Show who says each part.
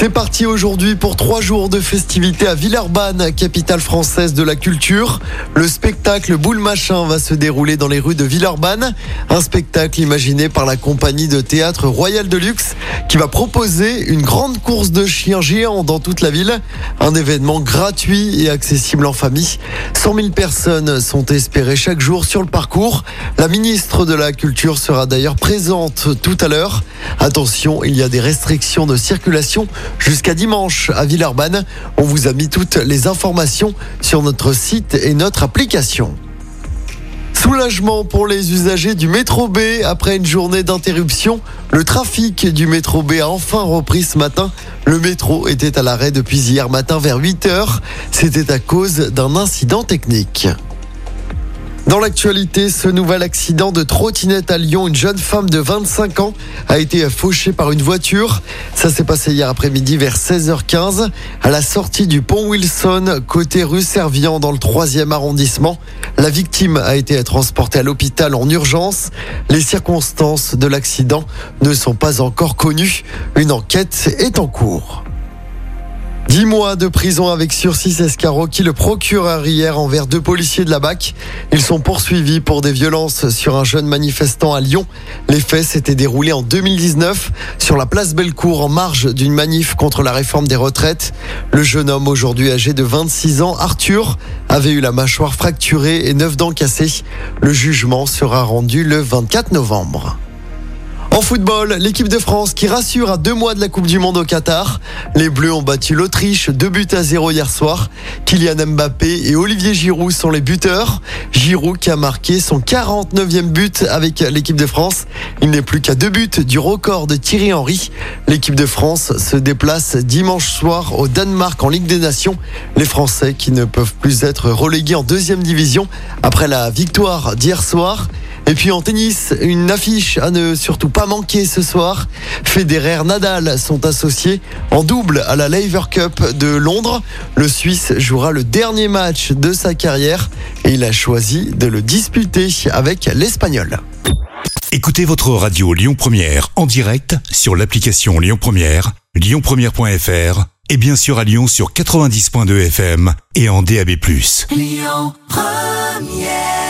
Speaker 1: C'est parti aujourd'hui pour trois jours de festivités à Villeurbanne, capitale française de la culture. Le spectacle Boule Machin va se dérouler dans les rues de Villeurbanne. Un spectacle imaginé par la compagnie de théâtre Royal de Luxe qui va proposer une grande course de chiens géants dans toute la ville. Un événement gratuit et accessible en famille. 100 000 personnes sont espérées chaque jour sur le parcours. La ministre de la Culture sera d'ailleurs présente tout à l'heure. Attention, il y a des restrictions de circulation jusqu'à dimanche à Villeurbanne. On vous a mis toutes les informations sur notre site et notre application. Soulagement pour les usagers du métro B après une journée d'interruption. Le trafic du métro B a enfin repris ce matin. Le métro était à l'arrêt depuis hier matin vers 8 heures. C'était à cause d'un incident technique. Dans l'actualité, ce nouvel accident de trottinette à Lyon, une jeune femme de 25 ans a été fauchée par une voiture. Ça s'est passé hier après-midi vers 16h15 à la sortie du pont Wilson, côté rue Servian dans le 3e arrondissement. La victime a été transportée à l'hôpital en urgence. Les circonstances de l'accident ne sont pas encore connues. Une enquête est en cours. 10 mois de prison avec sursis qui le procureur hier envers deux policiers de la BAC. Ils sont poursuivis pour des violences sur un jeune manifestant à Lyon. Les faits s'étaient déroulés en 2019 sur la place Bellecour en marge d'une manif contre la réforme des retraites. Le jeune homme aujourd'hui âgé de 26 ans, Arthur, avait eu la mâchoire fracturée et neuf dents cassées. Le jugement sera rendu le 24 novembre. En football, l'équipe de France qui rassure à deux mois de la Coupe du Monde au Qatar. Les Bleus ont battu l'Autriche, deux buts à zéro hier soir. Kylian Mbappé et Olivier Giroud sont les buteurs. Giroud qui a marqué son 49e but avec l'équipe de France. Il n'est plus qu'à deux buts du record de Thierry Henry. L'équipe de France se déplace dimanche soir au Danemark en Ligue des Nations. Les Français qui ne peuvent plus être relégués en deuxième division après la victoire d'hier soir. Et puis en tennis, une affiche à ne surtout pas manquer ce soir. Federer, Nadal sont associés en double à la Laver Cup de Londres. Le Suisse jouera le dernier match de sa carrière et il a choisi de le disputer avec l'Espagnol.
Speaker 2: Écoutez votre radio Lyon Première en direct sur l'application Lyon Première, lyonpremière.fr et bien sûr à Lyon sur 90.2 FM et en DAB+. Lyon Première